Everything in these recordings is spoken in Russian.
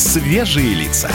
Свежие лица.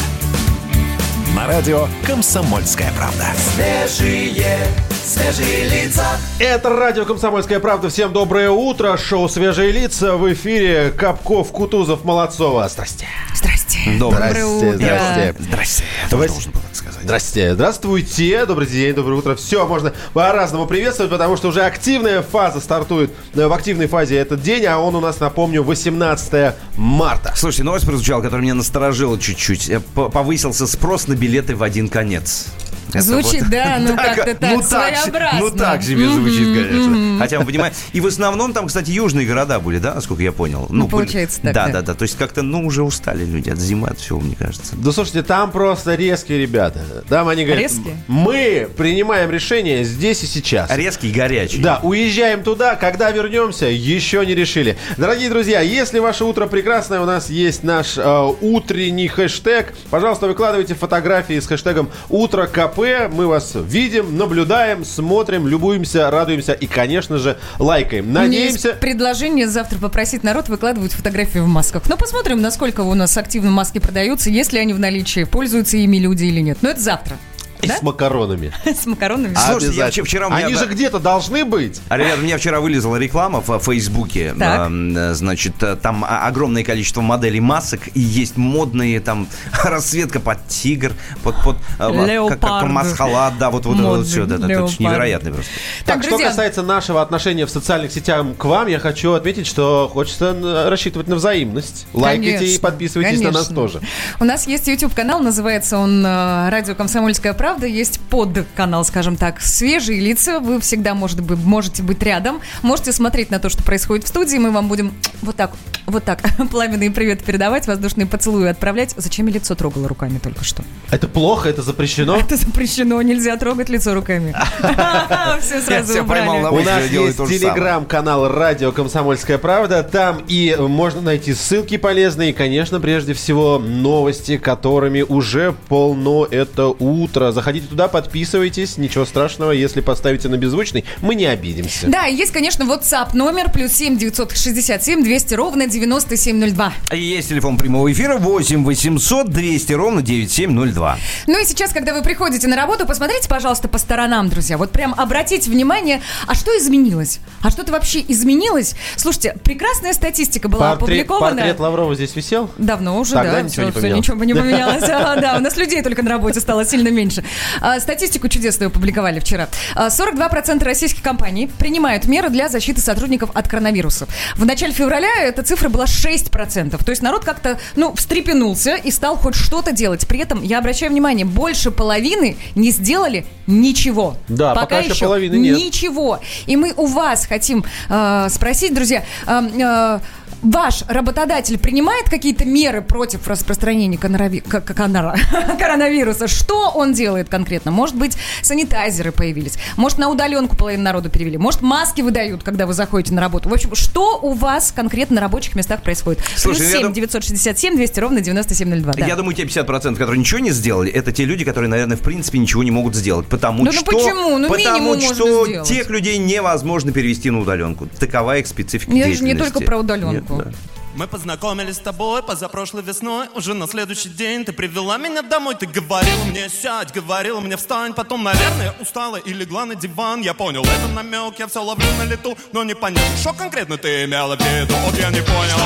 На радио «Комсомольская правда». Свежие, свежие лица. Это радио «Комсомольская правда». Всем доброе утро. Шоу «Свежие лица» в эфире. Капков, Кутузов, Молодцова. Здрасте. Здрасте. Доброе Доброе утро. Здрасте. Здрасте. Давайте- Должен был так сказать. Здрасте. Здравствуйте. Добрый день, доброе утро. Все, можно по-разному приветствовать, потому что уже активная фаза стартует. э, В активной фазе этот день, а он у нас, напомню, 18 марта. Слушайте, новость прозвучала, которая меня насторожила чуть-чуть. Э, Повысился спрос на билеты в один конец. Это Звучит, вот- да, ну как-то так, ну так, своеобразно. Ну так себе звучит, конечно. Хотя мы понимаем. И в основном там, кстати, южные города были, да, насколько я понял? Ну, были- получается так, Да, да. да, да. То есть как-то, ну, уже устали люди от зимы, от всего, мне кажется. Да слушайте, там просто резкие ребята. Там они говорят, Резкие? мы принимаем решение здесь и сейчас. Резкий, горячий. Да, уезжаем туда, когда вернемся, еще не решили. Дорогие друзья, если ваше утро прекрасное, у нас есть наш э, утренний хэштег. Пожалуйста, выкладывайте фотографии с хэштегом «Утро КП». Мы вас видим, наблюдаем, смотрим, любуемся, радуемся и, конечно же, лайкаем. Надеемся... предложение завтра попросить народ выкладывать фотографии в масках. Ну, посмотрим, насколько у нас активно маски продаются, есть ли они в наличии, пользуются ими люди или нет. Но это завтра. И Да? с макаронами. С макаронами. Слушайте, я вчера Они же где-то должны быть. А, ребят, у меня вчера вылезла реклама в Фейсбуке. Так. Эм, э, Значит, э, там огромное количество моделей масок, и есть модные там расцветка под тигр, под, под э, как- Леопард. масхалат, да, вот, вот, это вот Модный все. Это леопард. невероятно просто. Так, что касается нашего отношения в социальных сетях к вам, я хочу отметить, что хочется рассчитывать на взаимность. Лайкайте и подписывайтесь на нас тоже. У нас есть YouTube-канал, называется он э, «Радио Комсомольская правда». Есть под-канал, скажем так, «Свежие лица». Вы всегда может быть, можете быть рядом, можете смотреть на то, что происходит в студии. Мы вам будем вот так, вот так пламенные привет передавать, воздушные поцелуи отправлять. Зачем я лицо трогала руками только что? Это плохо, это запрещено. Это запрещено, нельзя трогать лицо руками. Все сразу на У нас есть телеграм-канал «Радио Комсомольская правда». Там и можно найти ссылки полезные. И, конечно, прежде всего, новости, которыми уже полно это утро. Заходите туда, подписывайтесь. Ничего страшного, если поставите на беззвучный, мы не обидимся. Да, и есть, конечно, WhatsApp номер плюс 7 967 200 ровно 9702. И Есть телефон прямого эфира 8 800 200 ровно 9702. Ну и сейчас, когда вы приходите на работу, посмотрите, пожалуйста, по сторонам, друзья. Вот прям обратите внимание, а что изменилось? А что-то вообще изменилось? Слушайте, прекрасная статистика была Портрет, опубликована. портрет Лаврова здесь висел? Давно уже, Тогда да. ничего не поменялось. ничего бы не поменялось. А, Да, у нас людей только на работе стало сильно меньше. А, Статистику чудесную опубликовали вчера. А, 42% российских компаний принимают меры для защиты сотрудников от коронавируса. В начале февраля эта цифра была 6%. То есть народ как-то, ну, встрепенулся и стал хоть что-то делать. При этом, я обращаю внимание, больше половины не сделали ничего. Да, пока еще половины нет. Ничего. И мы у вас хотим э, спросить, друзья, э, э, ваш работодатель принимает какие-то меры против распространения конорави- к- к- конора- коронавируса? Что он делает конкретно? Может быть, санитайзеры появились? Может, на удаленку половину народу перевели? Может, маски выдают, когда вы заходите на работу? В общем, что у вас конкретно на рабочих местах происходит? Слушай, Плюс я 7 дум- 967 200 ровно 9702. Да. Я думаю, те 50%, которые ничего не сделали, это те люди, которые, наверное, в принципе ничего не могут сделать. Потому Ну, ну что, почему? Ну, потому что сделать. тех людей невозможно перевести на удаленку. Такова их специфика Я же не только про удаленку. Нет, да. Мы познакомились с тобой позапрошлой весной. Уже на следующий день ты привела меня домой. Ты говорила мне сядь, говорила мне встань Потом, наверное, устала и легла на диван. Я понял, это намек, я все ловлю на лету. Но непонятно, что конкретно ты имела в виду. Вот я не понял.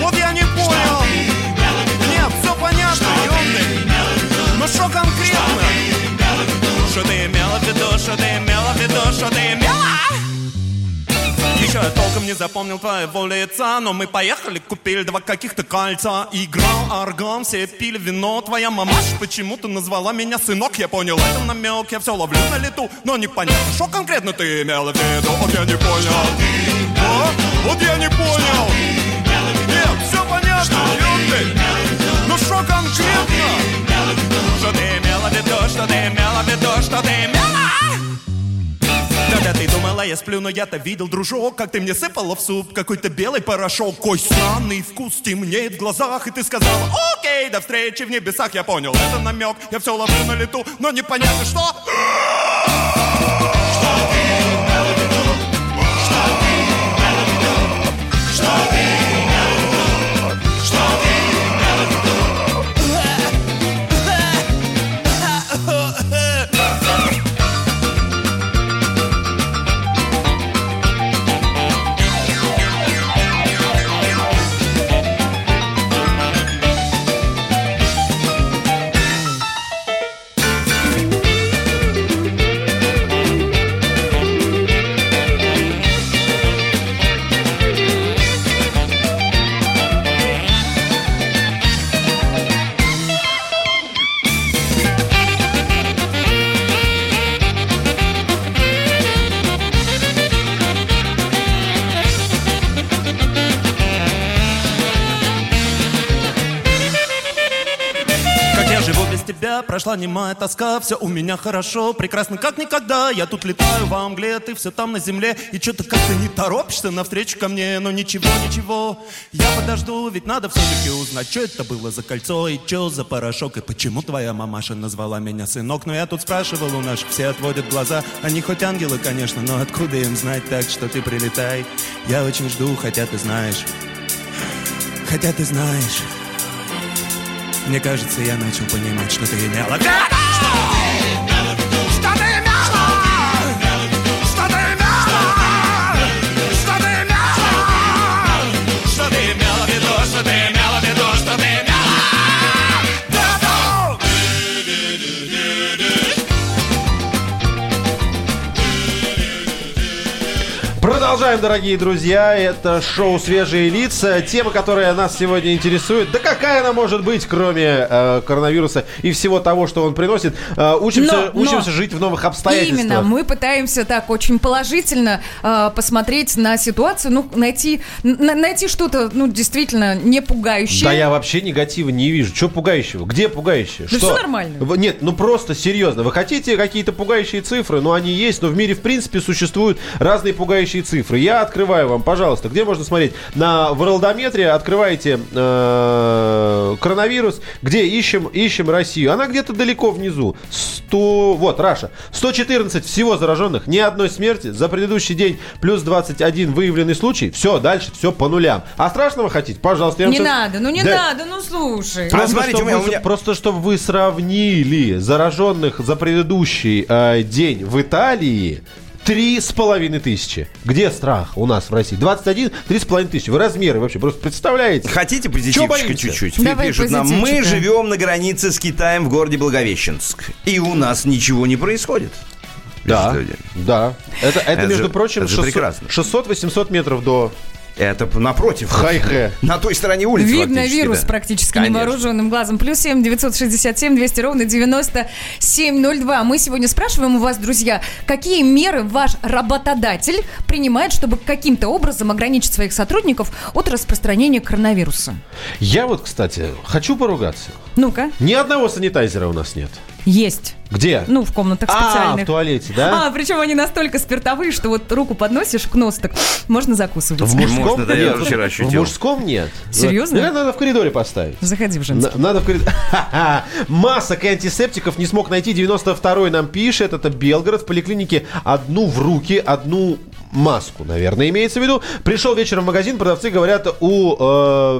Вот я не понял. Нет, все понятно, ёпты Но что конкретно? Что ты имела в виду, что ты имела в виду, что ты имела? Еще я толком не запомнил твоего лица Но мы поехали, купили два каких-то кольца. Играл орган, все пили вино. Твоя мамаша почему-то назвала меня сынок Я понял, это намек, я все ловлю на лету. Но непонятно, что конкретно ты имела в виду. Вот я не понял. А? Вот я не понял. Нет, все понятно, Ну что конкретно? Что ты имела в виду, что ты имела в виду, что ты имела? Когда ты думала, я сплю, но я-то видел, дружок Как ты мне сыпала в суп. Какой-то белый порошок Кой странный вкус темнеет в глазах. И ты сказала, окей, до встречи в небесах Я понял, это намек, я все ловлю на лету Но непонятно что прошла немая тоска Все у меня хорошо, прекрасно как никогда. Я тут летаю в Англии, ты все там на земле. И что-то как-то не торопишься навстречу ко мне Но ничего, ничего, я подожду Ведь надо все-таки узнать, что это было за кольцо И что за порошок И почему твоя мамаша назвала меня сынок. Но я тут спрашивал у наших, все отводят глаза. Они хоть ангелы, конечно, но откуда им знать Так что ты прилетай, я очень жду Хотя ты знаешь, хотя ты знаешь мне кажется, я начал понимать, что ты имела. Продолжаем, дорогие друзья. Это шоу «Свежие лица». Тема, которая нас сегодня интересует. Да какая она может быть, кроме э, коронавируса и всего того, что он приносит? Э, учимся, Но- но- учимся жить в новых обстоятельствах. Именно, мы пытаемся так очень положительно э, посмотреть на ситуацию, ну, найти, н- найти что-то, ну, действительно не пугающее. Да я вообще негатива не вижу. Что пугающего? Где пугающее? Да Что? всё нормально. Нет, ну просто серьезно. Вы хотите какие-то пугающие цифры? Ну они есть, но в мире в принципе существуют разные пугающие цифры. Я открываю вам, пожалуйста, где можно смотреть? На Ворлдометре открываете э, коронавирус, где ищем, ищем Россию. Она где-то далеко внизу. 100, вот, Раша. 114 всего зараженных, ни одной смерти. За предыдущий день плюс 21 выявленный случай. Все, дальше все по нулям. А страшного хотите? Пожалуйста. я вам Не щас- надо, ну не Да. надо, ну слушай. А Просто, смотрите, чтобы у меня- вы, меня- просто чтобы вы сравнили зараженных за предыдущий э, день в Италии. Три с половиной тысячи. Где страх у нас в России? 21, три с половиной тысячи. Вы размеры вообще просто представляете? Хотите позитивчика чуть-чуть? Давай Пишут нам, мы живем на границе с Китаем в городе Благовещенск. И у нас ничего не происходит. Да, да. Это, это, Это между же- прочим, это же 600 прекрасно. 600-800 метров до Это напротив. Хай-хэ. На той стороне улицы Видно вирус да. практически Конечно. невооруженным глазом. Плюс семь девятьсот шестьдесят семь двести ровно девяносто семь ноль два. Мы сегодня спрашиваем у вас, друзья, какие меры ваш работодатель принимает, чтобы каким-то образом ограничить своих сотрудников от распространения коронавируса? Я вот, кстати, хочу поругаться. Ну-ка, Ни одного санитайзера у нас нет. Есть. Где? Ну, в комнатах а, специальных. в туалете, да? А, причем они настолько спиртовые, что вот руку подносишь к носу, так можно закусывать. В мужском Можно, да, я нет. вчера В ощутил. мужском нет. Серьезно? Наверное, надо в коридоре поставить. Заходи в женский. На- Надо в коридор. Ха-ха. Масок и антисептиков не смог найти. 92-й нам пишет. Это Белгород. В поликлинике одну в руки, одну маску, наверное, имеется в виду. Пришел вечером в магазин, продавцы говорят, у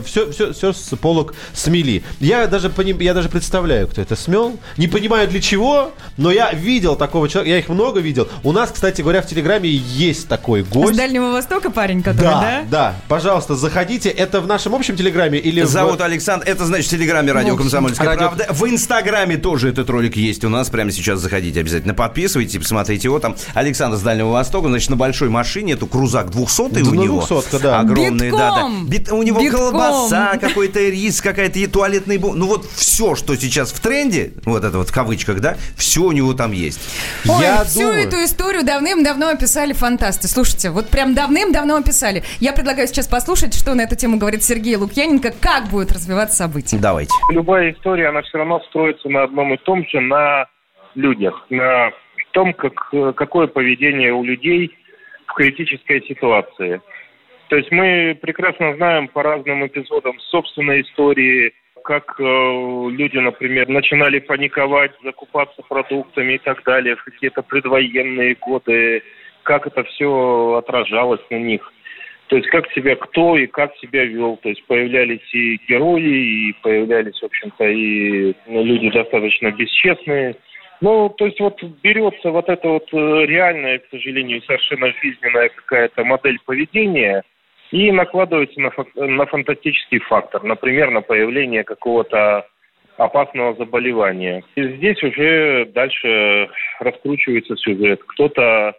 все, все, все с полок смели. Я даже, пони- я даже представляю, кто это смел. Не понимаю для чего, но я видел такого человека. Я их много видел. У нас, кстати говоря, в Телеграме есть такой С гость. Дальнего Востока парень, который, Да, да? да, пожалуйста, заходите. Это в нашем общем телеграме или в- Зовут Александр. Это значит в Телеграме Радио общем, Комсомольская радио- правда. В Инстаграме тоже этот ролик есть у нас. Прямо сейчас заходите обязательно. Подписывайтесь, посмотрите его. Там Александр с Дальнего Востока. Значит, на большой машине. Это крузак 200 Да, у ну, него. 200-ка, да. Огромный, да, да. Бит- у него Битком. колбаса, какой-то рис, какая-то туалетный бу- Ну вот все, что сейчас в тренде, вот это вот в кавычках, да, все у него там есть. Ой, Я всю думаю- эту историю давным-давно описали фантасты. Слушайте, вот прям давным-давно описали. Я предлагаю сейчас послушать, что на эту тему говорит Сергей Лукьяненко, как будет развиваться событие. Давайте. любая история, она все равно строится на одном и том же, на людях, на том, как, какое поведение у людей в критической ситуации. То есть мы прекрасно знаем по разным эпизодам собственной истории, как э, люди, например, начинали паниковать, закупаться продуктами и так далее в какие-то предвоенные годы, как это все отражалось на них. То есть как себя кто и как себя вел. То есть появлялись и герои, и появлялись, в общем-то, и люди достаточно бесчестные. Ну, то есть вот берется вот эта вот э, реальная, к сожалению, совершенно жизненная какая-то модель поведения и накладывается на, на фантастический фактор. Например, на появление какого-то опасного заболевания. И здесь уже дальше раскручивается сюжет. Кто-то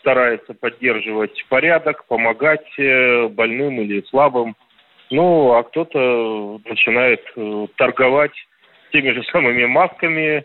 старается поддерживать порядок, помогать э, больным или слабым. Ну, а кто-то начинает э, торговать теми же самыми масками,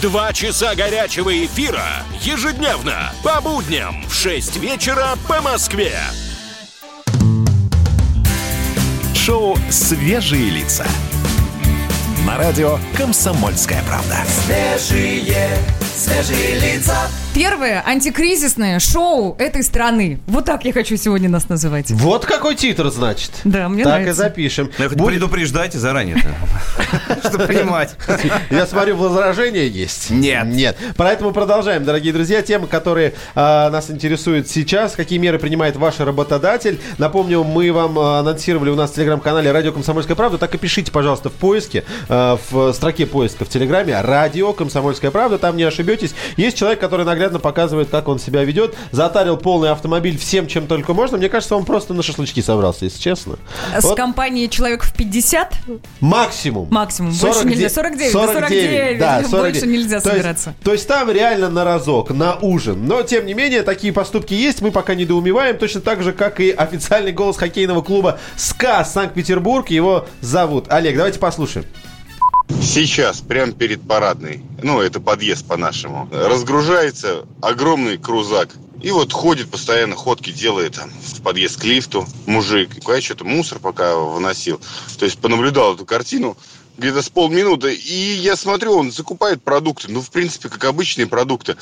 Два часа горячего эфира ежедневно по будням в 6 вечера по Москве. Шоу «Свежие лица». На радио «Комсомольская правда». Свежие, свежие лица. Первое антикризисное шоу этой страны. Вот так я хочу сегодня нас называть. Вот какой титр, значит. Да, мне так нравится. и запишем. Ну, хоть Будет- предупреждайте заранее чтобы понимать. Я смотрю, возражения есть? Нет. Нет. Поэтому продолжаем, дорогие друзья. Темы, которые а, нас интересуют сейчас. Какие меры принимает ваш работодатель? Напомню, мы вам а, анонсировали у нас в телеграм-канале «Радио Комсомольская правда». Так и пишите, пожалуйста, в поиске, а, в строке поиска в телеграме «Радио Комсомольская правда». Там не ошибетесь. Есть человек, который наглядно показывает, как он себя ведет. Затарил полный автомобиль всем, чем только можно. Мне кажется, он просто на шашлычки собрался, если честно. С Вот компанией человек в 50 Максимум. Максимум. Больше нельзя. 49, да 49. Да, Больше 49. нельзя То есть- собираться. То есть там реально на разок, на ужин. Но, тем не менее, такие поступки есть. Мы пока недоумеваем. Точно так же, как и официальный голос хоккейного клуба «СКА» Санкт-Петербург. Его зовут Олег. Давайте послушаем. Сейчас, прямо перед парадной, ну, это подъезд по-нашему, разгружается огромный крузак. И вот ходит постоянно, ходки делает в подъезд к лифту мужик. Я что-то мусор пока выносил. То есть понаблюдал эту картину где-то с полминуты. И я смотрю, он закупает продукты. Ну, в принципе, как обычные продукты.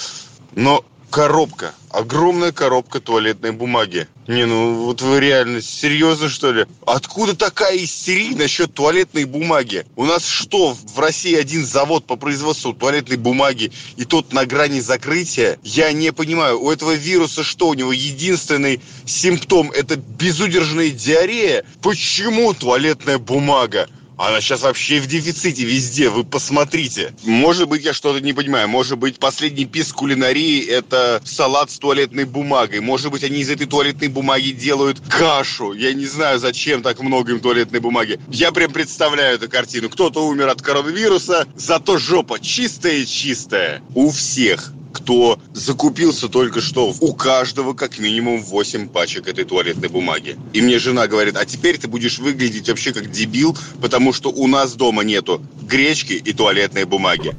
Но коробка, огромная коробка туалетной бумаги. Не, ну вот вы реально серьезно что ли? Откуда такая истерия насчет туалетной бумаги? У нас что, в России один завод по производству туалетной бумаги и тот на грани закрытия? Я не понимаю, у этого вируса что, у него единственный симптом это безудержная диарея? Почему туалетная бумага? Она сейчас вообще в дефиците везде, вы посмотрите. Может быть, я что-то не понимаю. Может быть, последний писк кулинарии – это салат с туалетной бумагой. Может быть, они из этой туалетной бумаги делают кашу. Я не знаю, зачем так много им туалетной бумаги. Я прям представляю эту картину. Кто-то умер от коронавируса, зато жопа чистая-чистая. У всех кто закупился только что, у каждого как минимум 8 пачек этой туалетной бумаги. И мне жена говорит, а теперь ты будешь выглядеть вообще как дебил, потому что у нас дома нету гречки и туалетной бумаги.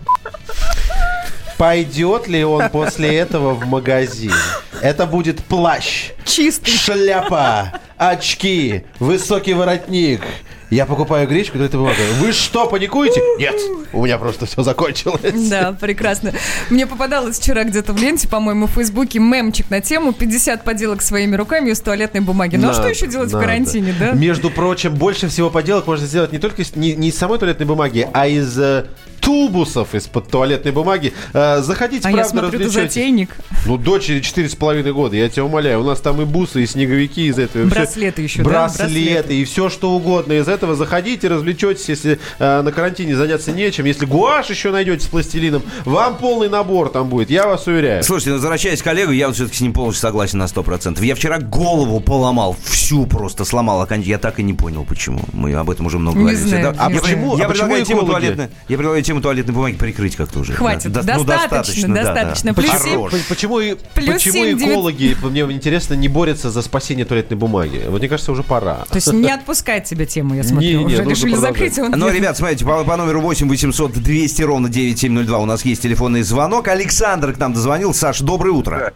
Пойдет ли он после этого в магазин? Это будет плащ, Чистый. шляпа, очки, высокий воротник. Я покупаю гречку, то это бумага. Вы что, паникуете? Нет, у меня просто все закончилось. Да, прекрасно. Мне попадалось вчера где-то в ленте, по-моему, в Фейсбуке мемчик на тему 50 поделок своими руками из туалетной бумаги. Ну а что еще делать в карантине, да? Между прочим, больше всего поделок можно сделать не только из, не, не из самой туалетной бумаги, а из э, тубусов из-под туалетной бумаги. Э, заходите, А я правда, смотрю, ты развлечетесь. затейник. Ну, дочери четыре с половиной года, я тебя умоляю. У нас там и бусы, и снеговики из этого. Браслеты еще, да? Браслеты, Браслеты. и все что угодно из этого. Заходите, развлечетесь, если э, на карантине заняться нечем. Если гуашь еще найдете с пластилином, вам полный набор там будет, я вас уверяю. Слушайте, ну, возвращаясь к Олегу, я вот все-таки с ним полностью согласен на 100%. Я вчера голову поломал, всю просто сломал. Я так и не понял, почему. Мы об этом уже много Не говорили. знаю, Да, не а знаю. почему? Я А почему предлагаю тему экологи? туалетной, я предлагаю тему туалетной бумаги прикрыть как-то уже. Хватит, Да, да, ну, достаточно, да, да. достаточно. Плюс Хорош. семь- П- Почему, и- Плюс почему семь, девять- экологи, мне интересно, не борются за спасение туалетной бумаги? Вот мне кажется, уже пора. То есть не отпускает тебя тему, я смотрю. Не-не, Уже нужно решили продолжать. закрыть его. Ну, ребят, смотрите, по, по номеру 8 800 200 ровно 9702 у нас есть телефонный звонок. Александр к нам дозвонил. Саш, доброе утро. Да,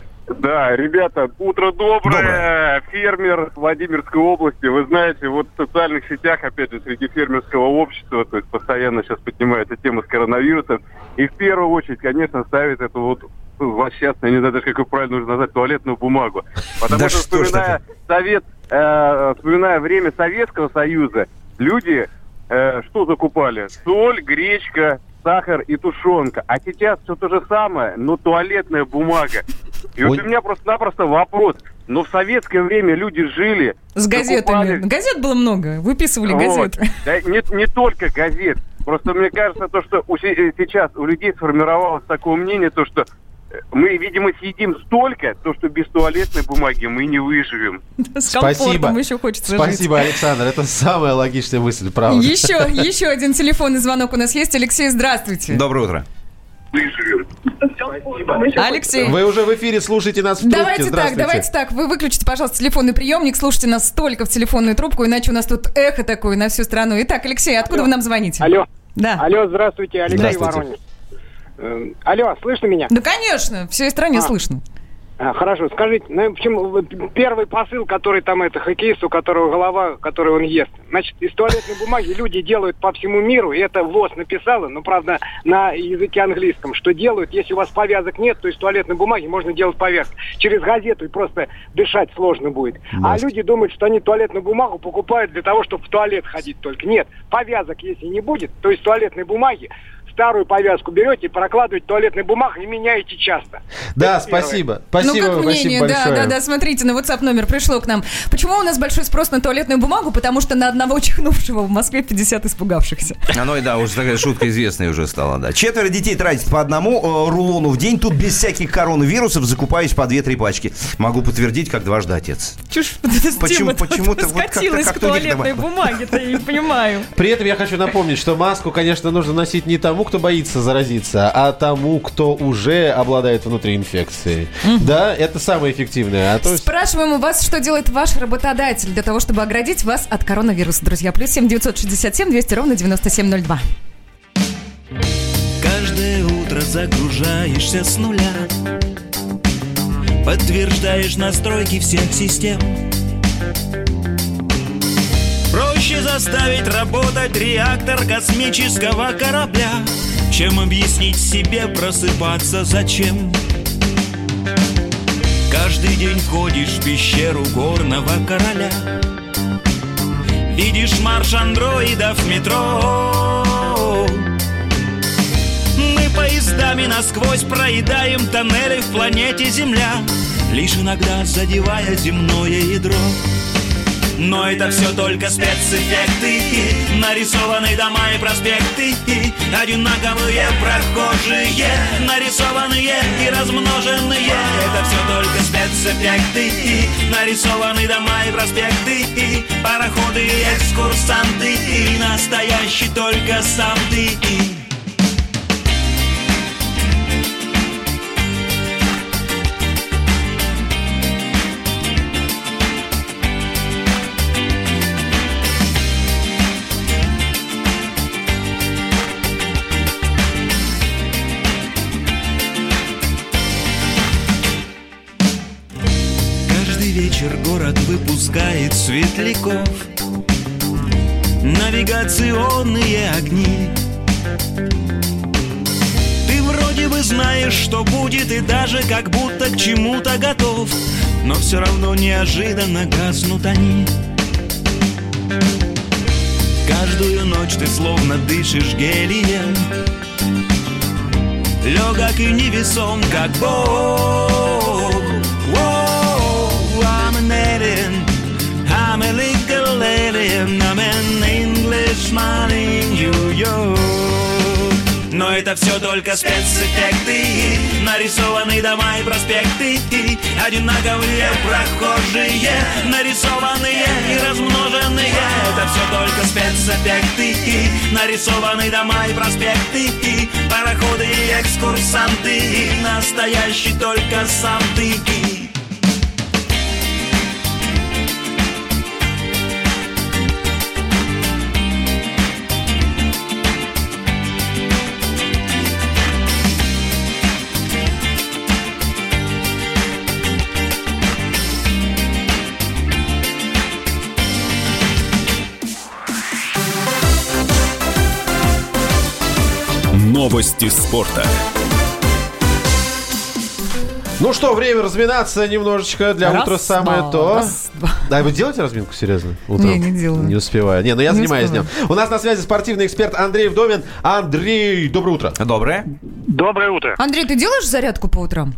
ребята, утро доброе. Доброе. Фермер Владимирской области. Вы знаете, вот в социальных сетях, опять же, среди фермерского общества, то есть постоянно сейчас поднимается тема с коронавирусом. И в первую очередь, конечно, ставит эту вот злосчастную, я не знаю даже, как ее правильно нужно назвать, туалетную бумагу. Потому Да что, что вспоминая, совет, э, вспоминая время Советского Союза, люди э, что закупали? Соль, гречка, сахар и тушенка. А сейчас все то же самое, но туалетная бумага. И вот у меня просто-напросто вопрос. Но в советское время люди жили... С газетами. закупали- Газет было много. Выписывали Вот. газеты. Да, не, не только газет. Просто мне кажется, то, что у э, сейчас у людей сформировалось такое мнение, то, что мы, видимо, съедим столько, то, что без туалетной бумаги мы не выживем. С комфортом еще хочется жить. Спасибо, Александр. Это самая логичная мысль, правда. Еще, еще один телефонный звонок у нас есть. Алексей, здравствуйте. Доброе утро. Выживем. Алексей. Вы уже в эфире слушаете нас в трубке. Давайте так, давайте так. Вы выключите, пожалуйста, телефонный приемник, слушайте нас только в телефонную трубку, иначе у нас тут эхо такое на всю страну. Итак, Алексей, откуда вы нам звоните? Алло. Да. Алло, здравствуйте, Алексей Здравствуйте. Воронеж. Эм, Алло, слышно меня? Да, конечно, всей стране А. слышно. А, хорошо, скажите, ну, почему вот первый посыл, который там это хоккеист, у которого голова, которую он ест. Значит, из туалетной бумаги люди делают по всему миру, и это ВОЗ написала, но правда на языке английском, что делают, если у вас повязок нет, то из туалетной бумаги можно делать повязку. Через газету и просто дышать сложно будет. А люди думают, что они туалетную бумагу покупают для того, чтобы в туалет ходить только. Нет, повязок если не будет, то из туалетной бумаги старую повязку берете, прокладываете туалетной бумагой и меняете часто. Да, Это первое. спасибо. Спасибо, ну, как спасибо мнение, да, большое. да, да, смотрите, на WhatsApp номер пришло к нам. Почему у нас большой спрос на туалетную бумагу? Потому что на одного чихнувшего в Москве 50 испугавшихся. Оно и да, уже такая шутка известная уже стала, да. Четверо детей тратят по одному э, рулону в день. Тут без всяких коронавирусов закупаюсь по две-три пачки. Могу подтвердить, как дважды отец. Чушь, Почему- почему-то вот как-то- скатилась к как-то туалетной дома. бумаге-то, я не понимаю. При этом я хочу напомнить, что маску, конечно, нужно носить не тому, кто боится заразиться, а тому, кто уже обладает внутри инфекцией. Да, это самое эффективное. А то Спрашиваем у вас, что делает ваш работодатель для того, чтобы оградить вас от коронавируса, друзья. Плюс семь девятьсот шестьдесят семь двести ровно девяносто семь ноль два. Каждое утро загружаешься с нуля Подтверждаешь настройки всех систем заставить работать реактор космического корабля? Чем объяснить себе просыпаться? Зачем? Каждый день входишь в пещеру горного короля. Видишь марш андроидов в метро. Мы поездами насквозь проедаем тоннели в планете Земля Лишь иногда задевая земное ядро но это все только спецэффекты. Нарисованы дома и проспекты. Одинаковые прохожие. Нарисованные и размноженные. Это все только спецэффекты. Нарисованы дома и проспекты. Пароходы и экскурсанты. Настоящий только сам ты город выпускает светляков. Навигационные огни. Ты вроде бы знаешь, что будет И даже как будто к чему-то готов. Но все равно неожиданно гаснут они. Каждую ночь ты словно дышишь гелием. Легок и невесом, как Бог alien I'm an Englishman in New York. Но это все только спецэффекты. Нарисованы дома и проспекты. Одинаковые прохожие. Нарисованные и размноженные. Это все только спецэффекты. Нарисованы дома и проспекты. Пароходы и экскурсанты. Настоящий только сам ты Новости спорта. Ну что, время разминаться немножечко для Раз, утра самое два, то. раз, два. Да, вы делаете разминку серьезно? Утром? Не, не делаю. Не успеваю. Не, ну я Не занимаюсь успеваю. днем. У нас на связи спортивный эксперт Андрей Вдовин. Андрей, доброе утро. Доброе. Доброе утро. Андрей, ты делаешь зарядку по утрам?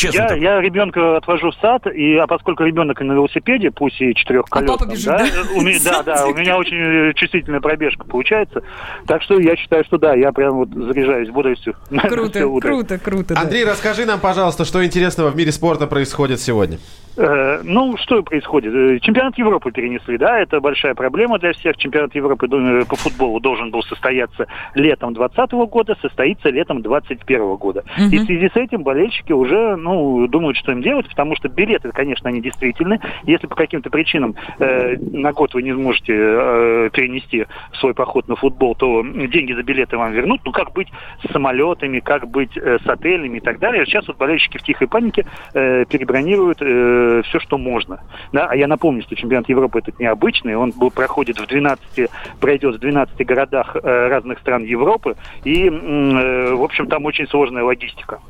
Честно Я, так. я ребенка отвожу в сад, и, а поскольку ребенок на велосипеде, пусть и четырехколесном, А папа бежит, да, да? у меня, да, да, у меня очень э, чувствительная пробежка получается. Так что я считаю, что да, я прям вот заряжаюсь бодростью. Круто, круто, круто. да. Андрей, расскажи нам, пожалуйста, что интересного в мире спорта происходит сегодня. Э, Ну, что происходит? Э, Чемпионат Европы перенесли, да, это большая проблема для всех. Чемпионат Европы э, по футболу должен был состояться летом 2020 года, состоится летом 2021 года. И в связи с этим болельщики уже, ну, думают, что им делать, потому что билеты, конечно, они действительны. Если по каким-то причинам э, на год вы не сможете э, перенести свой поход на футбол, то деньги за билеты вам вернут. Ну, как быть с самолетами, как быть э, с отелями и так далее. Сейчас вот болельщики в тихой панике э, перебронируют все, что можно. Да? А я напомню, что чемпионат Европы этот необычный, он был, проходит в 12, пройдет в 12 городах э, разных стран Европы, и, э, в общем, там очень сложная логистика.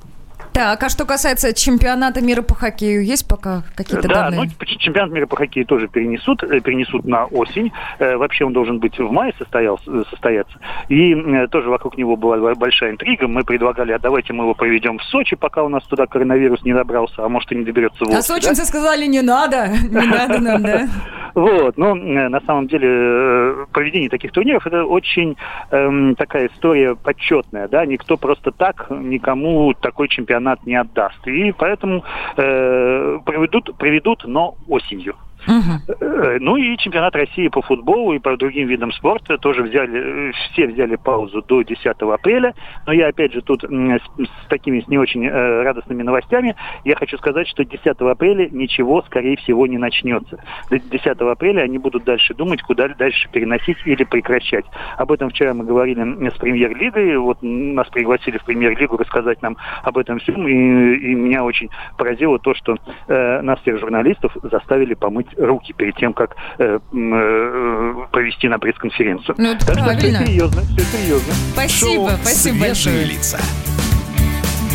Так, а что касается чемпионата мира по хоккею, есть пока какие-то Да, данные? ну, ч- чемпионат мира по хоккею тоже перенесут, э, перенесут на осень. Э, Вообще он должен быть в мае состоялся, э, состояться. И тоже вокруг него была большая интрига. Мы предлагали, а давайте мы его проведем в Сочи, пока у нас туда коронавирус не добрался, а может и не доберется в А Волжск, да? сочинцы сказали, не надо, не надо нам, да? Вот, но э, на самом деле проведение таких турниров это очень эм, такая история почетная, да, никто просто так никому такой чемпионат не отдаст, и поэтому э, проведут, проведут, но осенью. Э, Ну и чемпионат России по футболу и по другим видам спорта тоже взяли, э, все взяли паузу до 10 апреля. Но я опять же тут с, такими с не очень э, радостными новостями, я хочу сказать, что 10 апреля ничего, скорее всего, не начнется. До 10 апреля они будут дальше думать, куда дальше переносить или прекращать. Об этом вчера мы говорили с премьер-лигой. Вот нас пригласили в премьер-лигу рассказать нам об этом всем. И, и меня очень поразило то, что э, нас всех журналистов заставили помыть руки перед тем, как э, э, провести на пресс-конференцию. Ну, это так что правильно. все серьезно, все серьезно. Спасибо, спасибо «Свежие большое. лица».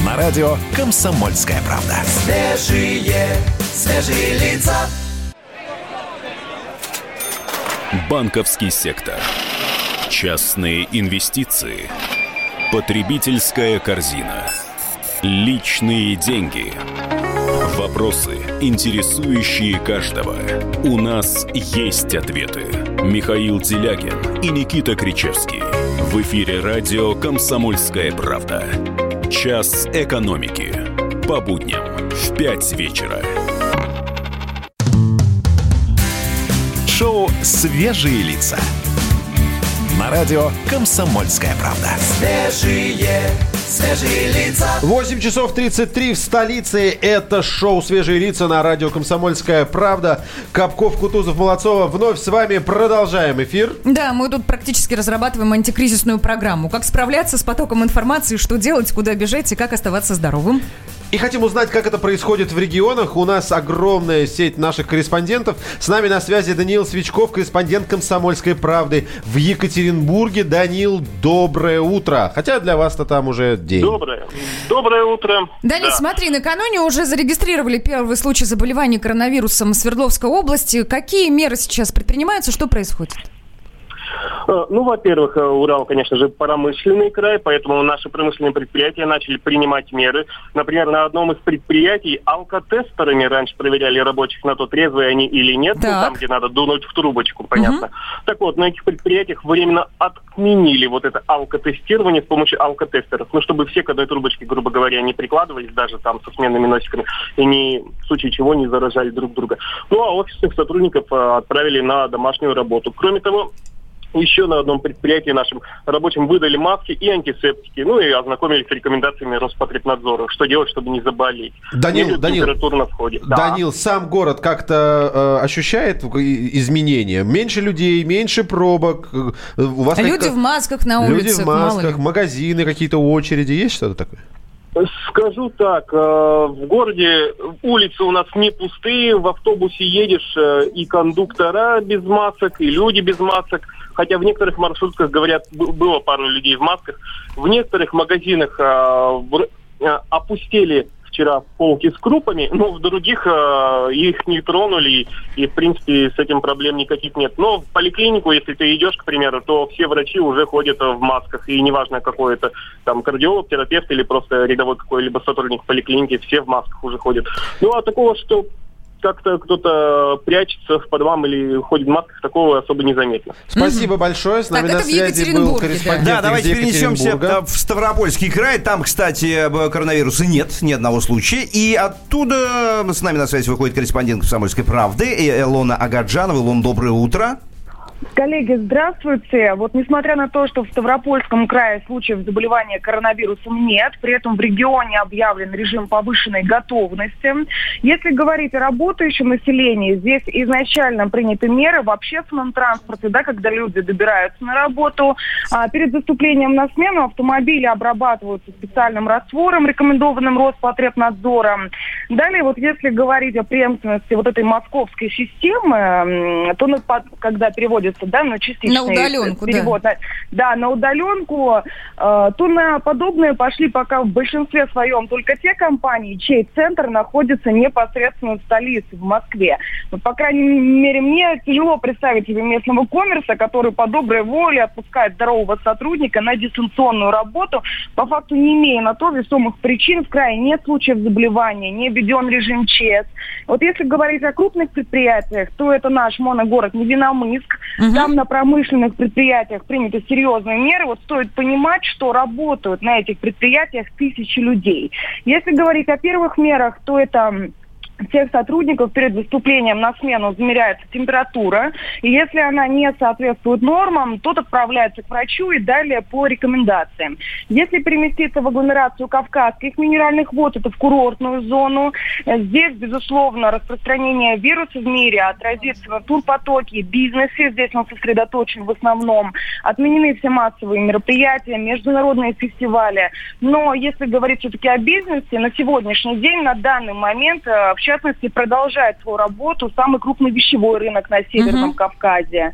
На радио «Комсомольская правда». Свежие, свежие лица. Банковский сектор. Частные инвестиции. Потребительская корзина. Личные деньги. Вопросы, интересующие каждого. У нас есть ответы. Михаил Делягин и Никита Кричевский. В эфире радио «Комсомольская правда». Час экономики. По будням в 5 вечера. Шоу «Свежие лица». На радио «Комсомольская правда». Свежие, свежие лица. 8 часов 33 в столице. Это шоу «Свежие лица» на радио «Комсомольская правда». Капков, Кутузов, Молодцова. Вновь с вами продолжаем эфир. Да, мы тут практически разрабатываем антикризисную программу. Как справляться с потоком информации, что делать, куда бежать и как оставаться здоровым. И хотим узнать, как это происходит в регионах. У нас огромная сеть наших корреспондентов. С нами на связи Даниил Свечков, корреспондент «Комсомольской правды» в Екатеринбурге. Даниил, доброе утро. Хотя для вас-то там уже день. Доброе. Доброе утро. Данил, Да. смотри, накануне уже зарегистрировали первый случай заболевания коронавирусом в Свердловской области. Какие меры сейчас предпринимаются? Что происходит? Э, Ну, во-первых, э, Урал, конечно же, промышленный край, поэтому наши промышленные предприятия начали принимать меры. Например, на одном из предприятий алкотестерами раньше проверяли рабочих на то, трезвые они или нет, ну, там, где надо дунуть в трубочку, понятно. Так вот, на этих предприятиях временно отменили вот это алкотестирование с помощью алкотестеров. Ну, чтобы все к одной трубочке, грубо говоря, не прикладывались, даже там со сменными носиками, и не, в случае чего не заражали друг друга. Ну, а офисных сотрудников э, отправили на домашнюю работу. Кроме того, еще на одном предприятии нашим рабочим выдали маски и антисептики. Ну и ознакомились с рекомендациями Роспотребнадзора. Что делать, чтобы не заболеть. Данил, Меряют Данил. температуру на входе. Да. Данил, сам город как-то э, ощущает изменения? Меньше людей, меньше пробок? э, У вас Люди в масках на Люди улицах, в мало ли. масках, магазины, какие-то очереди. Есть что-то такое? Скажу так, э, в городе улицы у нас не пустые, в автобусе едешь э, и кондуктора без масок, и люди без масок. Хотя в некоторых маршрутках, говорят, было пару людей в масках. В некоторых магазинах э, опустили вчера полки с крупами, но в других э, их не тронули, и, в принципе, с этим проблем никаких нет. Но в поликлинику, если ты идешь, к примеру, то все врачи уже ходят в масках, и неважно, какой это там кардиолог, терапевт или просто рядовой какой-либо сотрудник поликлиники, все в масках уже ходят. Ну, а такого, что как-то кто-то прячется в подвам или ходит в масках, такого особо не заметно. Спасибо большое. С нами Так, на это в связи был корреспондент Да, давайте перенесемся э, в Ставропольский край. Там, кстати, б- коронавируса нет, ни одного случая. И оттуда с нами на связь выходит корреспондент «Комсомольской правды» э, Илона Агаджанова. Илон, доброе утро. Коллеги, здравствуйте. Вот несмотря на то, что в Ставропольском крае случаев заболевания коронавирусом нет, при этом в регионе объявлен режим повышенной готовности. Если говорить о работающем населении, здесь изначально приняты меры в общественном транспорте, да, когда люди добираются на работу. А перед заступлением на смену автомобили обрабатываются специальным раствором, рекомендованным Роспотребнадзором. Далее, вот если говорить о преемственности вот этой московской системы, то когда переводится да, на частичный На удаленку, да. перевод, на- да, на удаленку, э, то на подобное пошли пока в большинстве своем только те компании, чей центр находится непосредственно в столице, в Москве. Вот, по крайней мере, мне тяжело представить себе местного коммерса, который по доброй воле отпускает здорового сотрудника на дистанционную работу, по факту не имея на то весомых причин, в крае нет случаев заболевания, не введен режим ЧС. Вот если говорить о крупных предприятиях, то это наш моногород Невиномыск. Там на промышленных предприятиях приняты серьезные меры. Вот стоит понимать, что работают на этих предприятиях тысячи людей. Если говорить о первых мерах, то это всех сотрудников перед выступлением на смену замеряется температура. И если она не соответствует нормам, тот отправляется к врачу и далее по рекомендациям. Если переместиться в агломерацию Кавказских минеральных вод, это в курортную зону, э, здесь, безусловно, распространение вируса в мире отразится на турпотоке, бизнесе. Здесь он сосредоточен в основном. Отменены все массовые мероприятия, международные фестивали. Но если говорить все-таки о бизнесе, на сегодняшний день, на данный момент, э, в частности, продолжает свою работу самый крупный вещевой рынок на Северном Кавказе.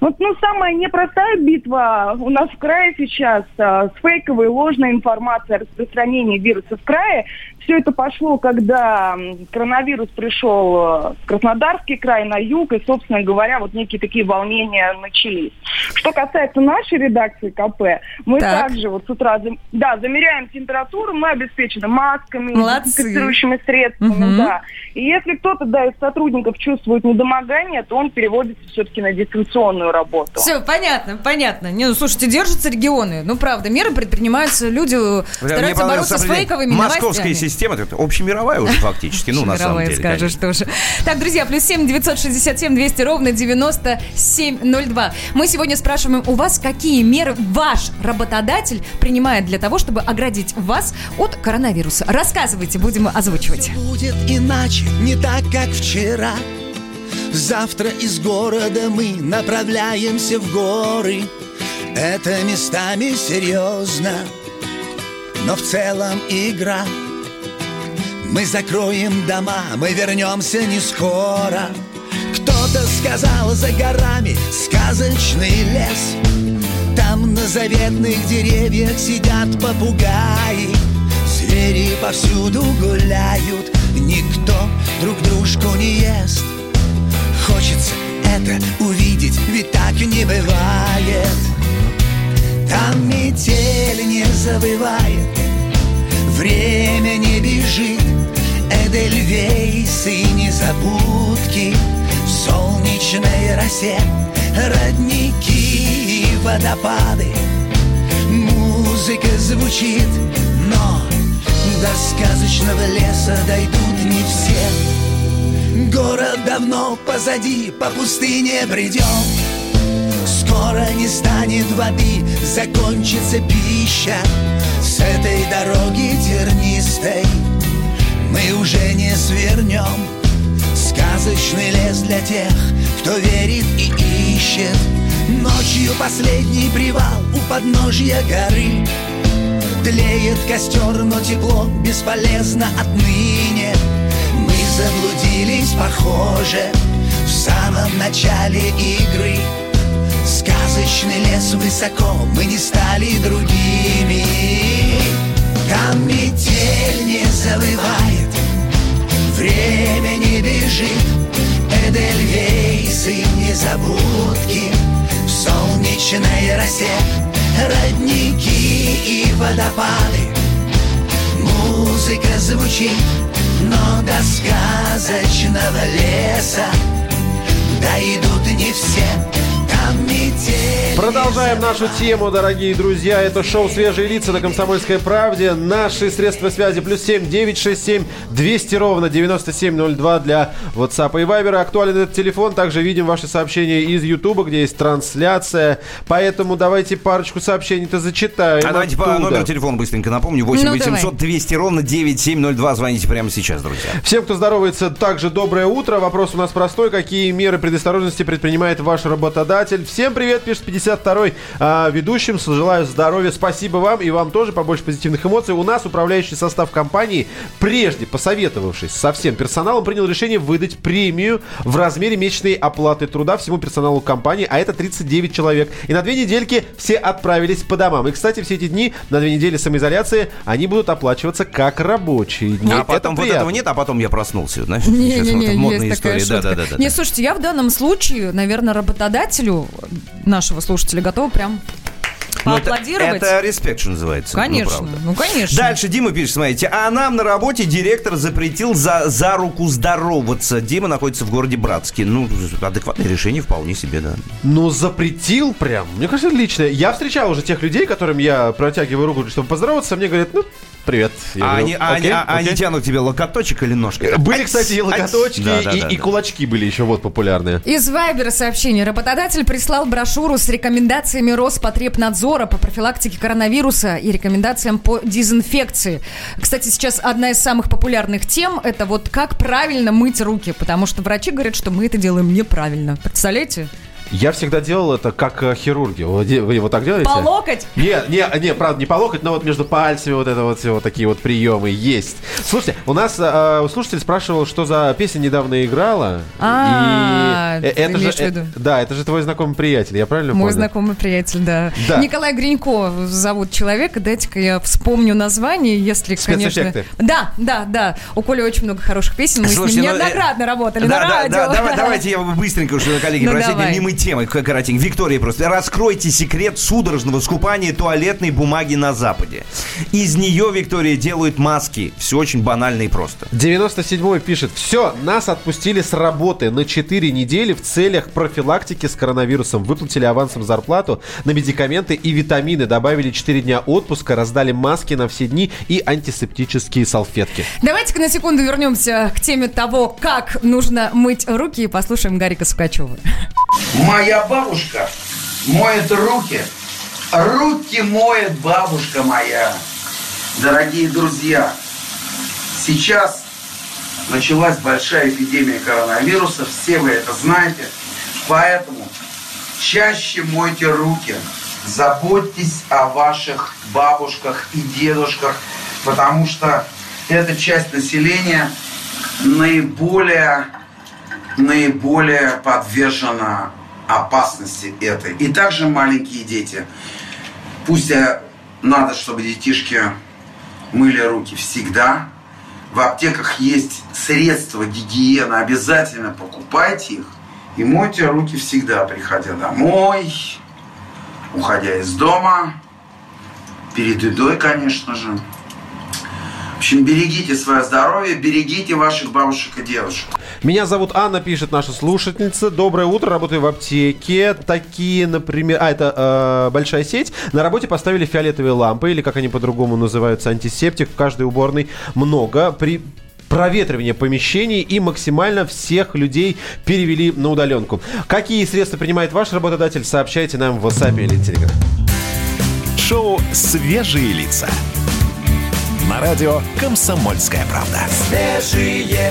Вот, ну, самая непростая битва у нас в крае сейчас э, с фейковой ложной информацией о распространении вируса в крае. Все это пошло, когда коронавирус пришел э, в Краснодарский край, на юг, и, собственно говоря, вот некие такие волнения начались. Что касается нашей редакции КП, мы Так. также вот с утра зам- да, замеряем температуру, мы обеспечены масками, дезинфицирующими средствами, Мгм. да. И если кто-то да, из сотрудников чувствует недомогание, то он переводится все-таки на дистанционную работу. Все, понятно, понятно. Не, ну, слушайте, держатся регионы. Ну, правда, меры предпринимаются, люди Мне стараются бороться с фейковыми Московская новостями. Система, это общемировая уже фактически, ну, на самом деле. скажешь тоже. Так, друзья, плюс семь девятьсот шестьдесят семь двести ровно девяносто семь ноль два. Мы сегодня спрашиваем у вас, какие меры ваш работодатель принимает для того, чтобы оградить вас от коронавируса. Рассказывайте, будем озвучивать. Будет иначе, не так, как вчера. Завтра из города мы направляемся в горы. Это местами серьезно, но в целом игра. Мы закроем дома, мы вернемся не скоро. Кто-то сказал за горами сказочный лес. Там на заветных деревьях сидят попугаи. Звери повсюду гуляют, никто друг дружку не ест. Хочется это увидеть, ведь так не бывает. Там метель не забывает, время не бежит, Эдельвейсы и незабудки В солнечной росе родники и водопады. Музыка звучит, но до сказочного леса дойдут не все. Город давно позади, по пустыне бредем Скоро не станет воды, закончится пища. С этой дороги тернистой мы уже не свернем. Сказочный лес для тех, кто верит и ищет. Ночью последний привал у подножья горы. Тлеет костер, но тепло бесполезно отныне. Мы заблудились, похоже, в самом начале игры. Сказочный лес высоко, мы не стали другими. Там метель не завывает, время не бежит, Эдельвейсы незабудки в солнечной росе, Родники и водопады, музыка звучит, но до сказочного леса дойдут не все. Продолжаем нашу тему, дорогие друзья. Это шоу «Свежие лица» на «Комсомольской правде». Наши средства связи плюс семь девять шесть семь двести ровно девяносто семь ноль два для WhatsApp и Viber. Актуален этот телефон. Также видим ваши сообщения из YouTube, где есть трансляция. Поэтому давайте парочку сообщений-то зачитаем. А давайте по номеру телефона быстренько напомню. 8 Ну, 800 давай. 200 ровно 9702. Звоните прямо сейчас, друзья. Всем, кто здоровается, также доброе утро. Вопрос у нас простой. Какие меры предосторожности предпринимает ваш работодатель? Всем привет, пишет 52-й а, ведущим. Желаю здоровья. Спасибо вам и вам тоже побольше позитивных эмоций. У нас управляющий состав компании, прежде посоветовавшись со всем персоналом, принял решение выдать премию в размере месячной оплаты труда всему персоналу компании, а это 39 человек. И на две недельки все отправились по домам. И, кстати, все эти дни на две недели самоизоляции они будут оплачиваться как рабочие дни. а Это потом вот приятно. этого нет, а потом я проснулся. Вот Не-не-не, модная есть такая история. Да, шутка. да, да, да. Не, слушайте, я в данном случае, наверное, работодателю нашего слушателя готова прям Ну, это- поаплодировать. Это, респект, что называется. Конечно, Ну, правда. ну, конечно. Дальше Дима пишет, смотрите, а нам на работе директор запретил за, за руку здороваться. Дима находится в городе Братске. Ну, адекватное решение вполне себе, да. Ну, запретил прям. Мне кажется, отлично. Я встречал уже тех людей, которым я протягиваю руку, чтобы поздороваться. Мне говорят, ну, привет. Я а говорю, они, а они- «Окей, а они окей». тянут тебе локоточек или ножки? Были, Ать, кстати, и ать. локоточки, Да, да, и, да, и да. кулачки были еще вот популярные. Из Вайбера сообщение. Работодатель прислал брошюру с рекомендациями Роспотребнадзора по профилактике коронавируса и рекомендациям по дезинфекции. Кстати, сейчас одна из самых популярных тем – это вот как правильно мыть руки, потому что врачи говорят, что мы это делаем неправильно. Представляете? Я всегда делал это как э, хирурги. Вы, его так делаете? По локоть? Не, не, не, правда, не по локоть, но вот между пальцами вот это вот все вот такие вот приемы есть. Слушайте, у нас э, слушатель спрашивал, что за песня недавно играла. А, И, э, это же, э, да, это же твой знакомый приятель, я правильно Мой понял? знакомый приятель, да. Да. Николай Гринько зовут человека. Дайте-ка я вспомню название, если, конечно... Да, да, да. У Коли очень много хороших песен. Мы Слушайте, с ним ну, э, неоднократно работали Да, на да, радио. да, давай- давайте я быстренько, что коллеги, Ну, простите, мимо темы, коротенько. Виктория просто. Раскройте секрет судорожного скупания туалетной бумаги на Западе. Из нее, Виктория, делают маски. Все очень банально и просто. 97-й пишет, все, нас отпустили с работы на 4 недели в целях профилактики с коронавирусом. Выплатили авансом зарплату на медикаменты и витамины, добавили 4 дня отпуска, раздали маски на все дни и антисептические салфетки. Давайте-ка на секунду вернемся к теме того, как нужно мыть руки и послушаем Гарика Сукачева. Моя бабушка моет руки. Руки моет бабушка моя. Дорогие друзья, сейчас началась большая эпидемия коронавируса. Все вы это знаете. Поэтому чаще мойте руки. Заботьтесь о ваших бабушках и дедушках, потому что эта часть населения наиболее наиболее подвержена опасности этой. И также маленькие дети. Пусть э, надо, чтобы детишки мыли руки всегда. В аптеках есть средства гигиены, обязательно покупайте их. И мойте руки всегда, приходя домой, уходя из дома, перед едой, конечно же. В общем, берегите свое здоровье, берегите ваших бабушек и дедушек. Меня зовут Анна, пишет наша слушательница. Доброе утро, работаю в аптеке. Такие, например... А, это э, большая сеть. На работе поставили фиолетовые лампы, или как они по-другому называются, антисептик. В каждой уборной много. При проветривание помещений и максимально всех людей перевели на удаленку. Какие средства принимает ваш работодатель, сообщайте нам в WhatsApp или Telegram. Шоу «Свежие лица». На радио «Комсомольская правда». Свежие,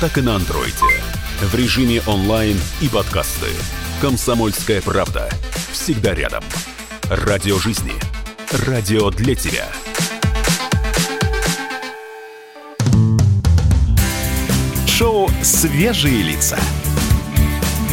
так и на Android. В режиме онлайн и подкасты. «Комсомольская правда». Всегда рядом. Радио жизни. Радио для тебя. Шоу «Свежие лица».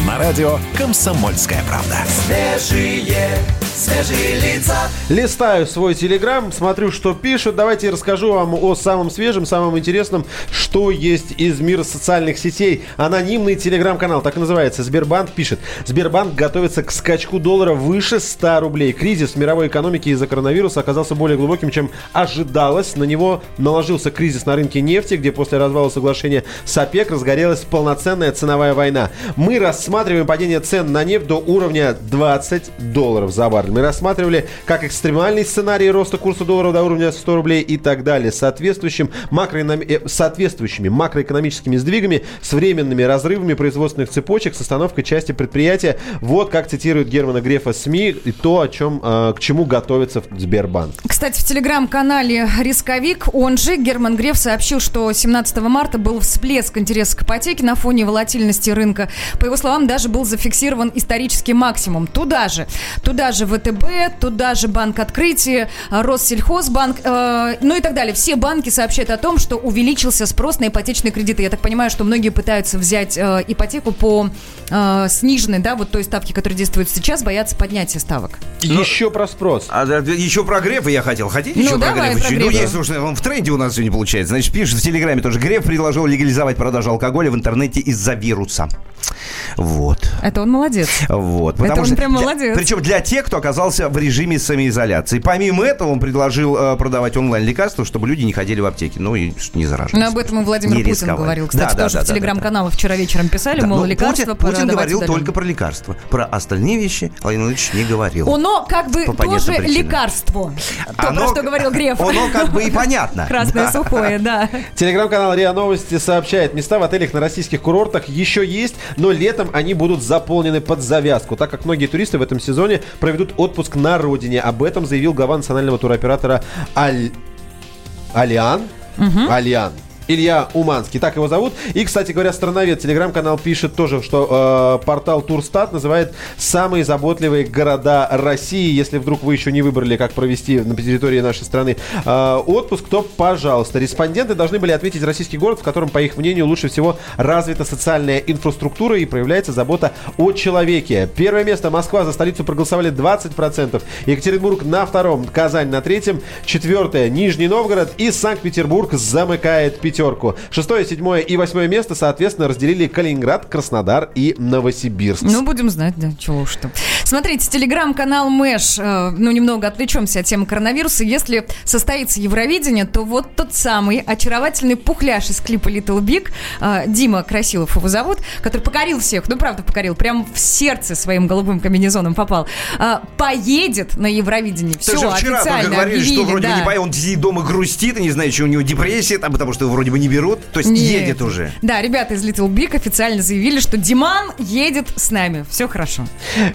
На радио «Комсомольская правда». Свежие, свежие лица. Листаю свой телеграм, смотрю, что пишут. Давайте я расскажу вам о самом свежем, самом интересном, что есть из мира социальных сетей. Анонимный телеграм-канал, так и называется. Сбербанк пишет. Сбербанк готовится к скачку доллара выше 100 рублей. Кризис в мировой экономике из-за коронавируса оказался более глубоким, чем ожидалось. На него наложился кризис на рынке нефти, где после развала соглашения с ОПЕК разгорелась полноценная ценовая война. Мы рассматриваем падение цен на нефть до уровня 20 долларов за баррель. Мы рассматривали как экстремальный сценарий роста курса доллара до уровня 100 рублей и так далее. Соответствующим макроэконом... э, Соответствующими макроэкономическими сдвигами с временными разрывами производственных цепочек с остановкой части предприятия. Вот как цитирует Германа Грефа СМИ и то, о чем, э, к чему готовится Сбербанк. Кстати, в телеграм-канале «Рисковик» он же, Герман Греф, сообщил, что 17 марта был всплеск интереса к ипотеке на фоне волатильности рынка. По его словам, даже был зафиксирован исторический максимум. Туда же, туда же ВТБ, туда же Банк Открытия, Россельхозбанк, э, ну и так далее. Все банки сообщают о том, что увеличился спрос на ипотечные кредиты. Я так понимаю, что многие пытаются взять э, ипотеку по э, сниженной, да, вот той ставке, которая действует сейчас, боятся поднятия ставок. еще про спрос. А, да, еще про Грефа я хотел. Хотите Ну, еще про Грефа? про? Ну, есть, слушай, он в тренде у нас сегодня получается. Значит, пишет в Телеграме тоже. Греф предложил легализовать продажу алкоголя в интернете из-за вируса. Вот. Это он молодец. Вот. Это он прям для- молодец. причем для тех, кто оказался в режиме самоизоляции. Помимо этого, он предложил э, продавать онлайн-лекарства, чтобы люди не ходили в аптеки. Ну и что, не заражались. Ну, об этом и Владимир Не Путин рисковали. говорил. Кстати, Да, да, тоже да, в да, телеграм-каналах вчера вечером писали, Да, мол, ну, лекарства Путин, Путин говорил удаленно. только про лекарства. Про остальные вещи Владимир Владимирович не говорил. Оно как бы По тоже причинам. лекарство. То, Оно- про что говорил Греф. оно как бы и понятно. Красное Да. сухое, да. Телеграм-канал РИА Новости сообщает, места в отелях на российских курортах еще есть, но летом они будут заполнены под завязку, так как многие туристы в этом сезоне проведут отпуск на родине. Об этом заявил глава национального туроператора Аль... Алиан. Алиан. Илья Уманский, так его зовут. И, кстати говоря, страновед телеграм-канал пишет тоже, что э, портал Турстат называет самые заботливые города России. Если вдруг вы еще не выбрали, как провести на территории нашей страны э, отпуск, то, пожалуйста. Респонденты должны были ответить российский город, в котором, по их мнению, лучше всего развита социальная инфраструктура и проявляется забота о человеке. Первое место Москва за столицу проголосовали 20%. Екатеринбург на втором, Казань на третьем. Четвертое Нижний Новгород и Санкт-Петербург замыкает пятерку. Шестое, седьмое и восьмое место, соответственно, разделили Калининград, Краснодар и Новосибирск. Ну, будем знать, да, чего уж там. Смотрите, телеграм-канал Мэш, э, ну, немного отвлечемся от темы коронавируса. Если состоится Евровидение, то вот тот самый очаровательный пухляш из клипа Little Big, э, Дима Красилов его зовут, который покорил всех, ну, правда, покорил, прям в сердце своим голубым комбинезоном попал, э, поедет на Евровидение. Все, же вчера официально говорили, что объявили, вроде бы да. не поет, он сидит дома грустит, и не знает, что у него депрессия, там, потому что его вроде бы не берут. То есть Нет. едет уже. Да, ребята из Little Big официально заявили, что Диман едет с нами. Все хорошо.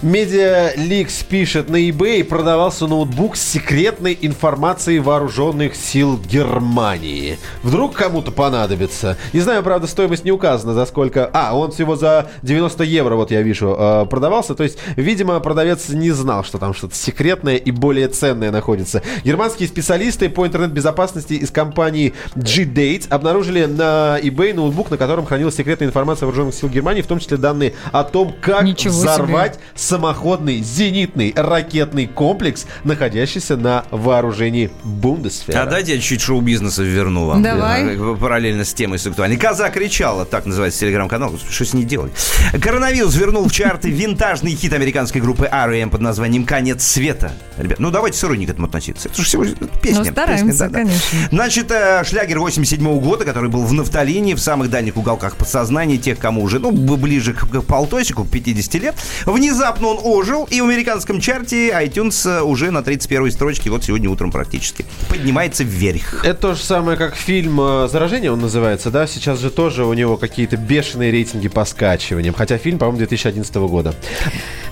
Медиа Ликс пишет, на eBay продавался ноутбук с секретной информацией вооруженных сил Германии. Вдруг кому-то понадобится. Не знаю, правда, стоимость не указана, за сколько... А, он всего за 90 евро, вот я вижу, э, продавался. То есть, видимо, продавец не знал, что там что-то секретное и более ценное находится. Германские специалисты по интернет-безопасности из компании G-Date обнаружили на eBay ноутбук, на котором хранилась секретная информация вооруженных сил Германии, в том числе данные о том, как Ничего себе. взорвать самоходный зенитный ракетный комплекс, находящийся на вооружении Бундесфера. А дайте я чуть шоу-бизнеса верну вам. Давай. Э, Параллельно с темой с актуальной. Коза кричала, так называется телеграм-канал. Что с ней делать? Коронавирус вернул в чарты винтажный хит американской группы R.E.M. под названием «Конец света». Ребят, ну давайте с иронией к этому относиться. Это же всего песня. Ну, стараемся, песня, да-да. конечно. Значит, э, шлягер 87 года, который был в нафталине, в самых дальних уголках подсознания тех, кому уже, ну, ближе к, к полтосику, к 50 лет. Внезапно он ожил, и в американском чарте iTunes э, уже на 31 строчке, вот сегодня утром практически, поднимается вверх. Это то же самое, как фильм э, «Заражение» он называется, да? Сейчас же тоже у него какие-то бешеные рейтинги по скачиваниям. Хотя фильм, по-моему, 2011 года.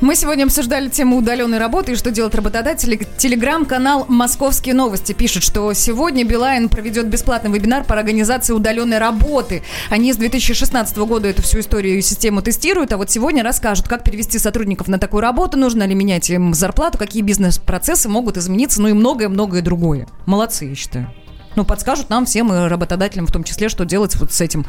Мы сегодня обсуждали тему удаленной работы и что делать работодатели. Телеграм-канал «Московские новости» пишет, что сегодня Билайн проведет бесплатный вебинар по организации удаленной работы. Они с 2016 года эту всю историю и систему тестируют, а вот сегодня расскажут, как перевести сотрудников на такую работу, нужно ли менять им зарплату, какие бизнес-процессы могут измениться, ну и многое-многое другое. Молодцы, я считаю. Ну, подскажут нам всем и работодателям в том числе, что делать вот с этим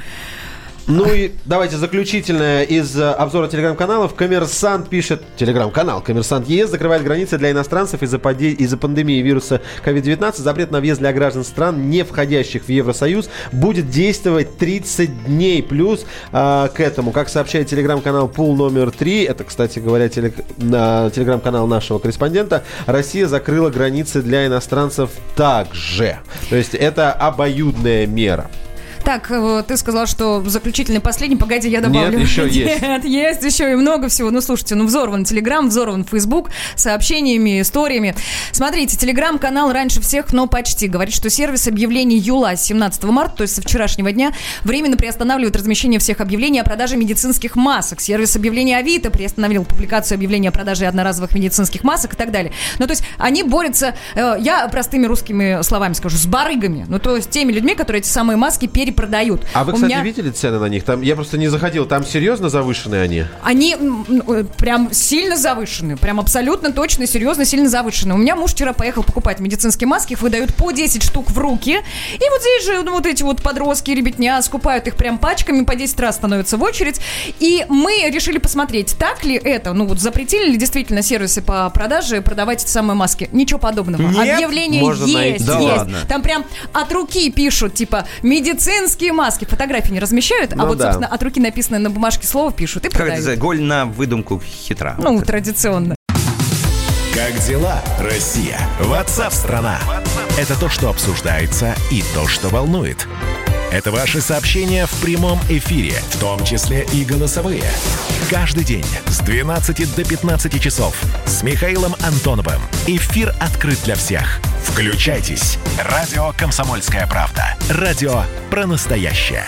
Ну и давайте заключительное из э, обзора телеграм-каналов. Коммерсант пишет, телеграм-канал Коммерсант ЕС закрывает границы для иностранцев из-за, поде- из-за пандемии вируса COVID-19. Запрет на въезд для граждан стран, не входящих в Евросоюз, будет действовать 30 дней. Плюс э, к этому, как сообщает телеграм-канал Пул номер 3, это, кстати говоря, телег- на- телеграм-канал нашего корреспондента, Россия закрыла границы для иностранцев также. То есть это обоюдная мера. Так, э, ты сказал, что заключительный последний. Погоди, я добавлю. Нет, еще есть. Нет, есть еще и много всего. Ну, слушайте, ну, взорван Телеграм, взорван Фейсбук сообщениями, историями. Смотрите, Телеграм-канал раньше всех, но почти. Говорит, что сервис объявлений Юла с 17 марта, то есть со вчерашнего дня, временно приостанавливает размещение всех объявлений о продаже медицинских масок. Сервис объявлений Авито приостановил публикацию объявлений о продаже одноразовых медицинских масок и так далее. Ну, то есть они борются, э, я простыми русскими словами скажу, с барыгами. Ну, то есть теми людьми, которые эти самые маски перепродают. А вы, У кстати, меня- видели цены на них? Там я просто не заходил. Там серьезно завышенные они? Они м, прям сильно завышены. Прям абсолютно точно, серьезно, сильно завышены. У меня муж вчера поехал покупать медицинские маски, их выдают по 10 штук в руки. И вот здесь же ну, вот эти вот подростки, ребятня, скупают их прям пачками, по 10 раз становятся в очередь. И мы решили посмотреть, так ли это, ну вот запретили ли действительно сервисы по продаже продавать эти самые маски. Ничего подобного. Нет? Объявление Можно есть, найти. Да есть. ладно. Там прям от руки пишут, типа, медицинские маски. Фотографии не размещают, Ну а вот, да. собственно, от руки написанное на бумажке слово пишут и Как продают. называется? Голь на выдумку хитра. Ну, традиционно. Как дела, Россия? Ватсап-страна! Это то, что обсуждается и то, что волнует. Это ваши сообщения в прямом эфире, в том числе и голосовые. Каждый день с 12 до 15 часов с Михаилом Антоновым. Эфир открыт для всех. Включайтесь. Радио «Комсомольская правда». Радио про настоящее.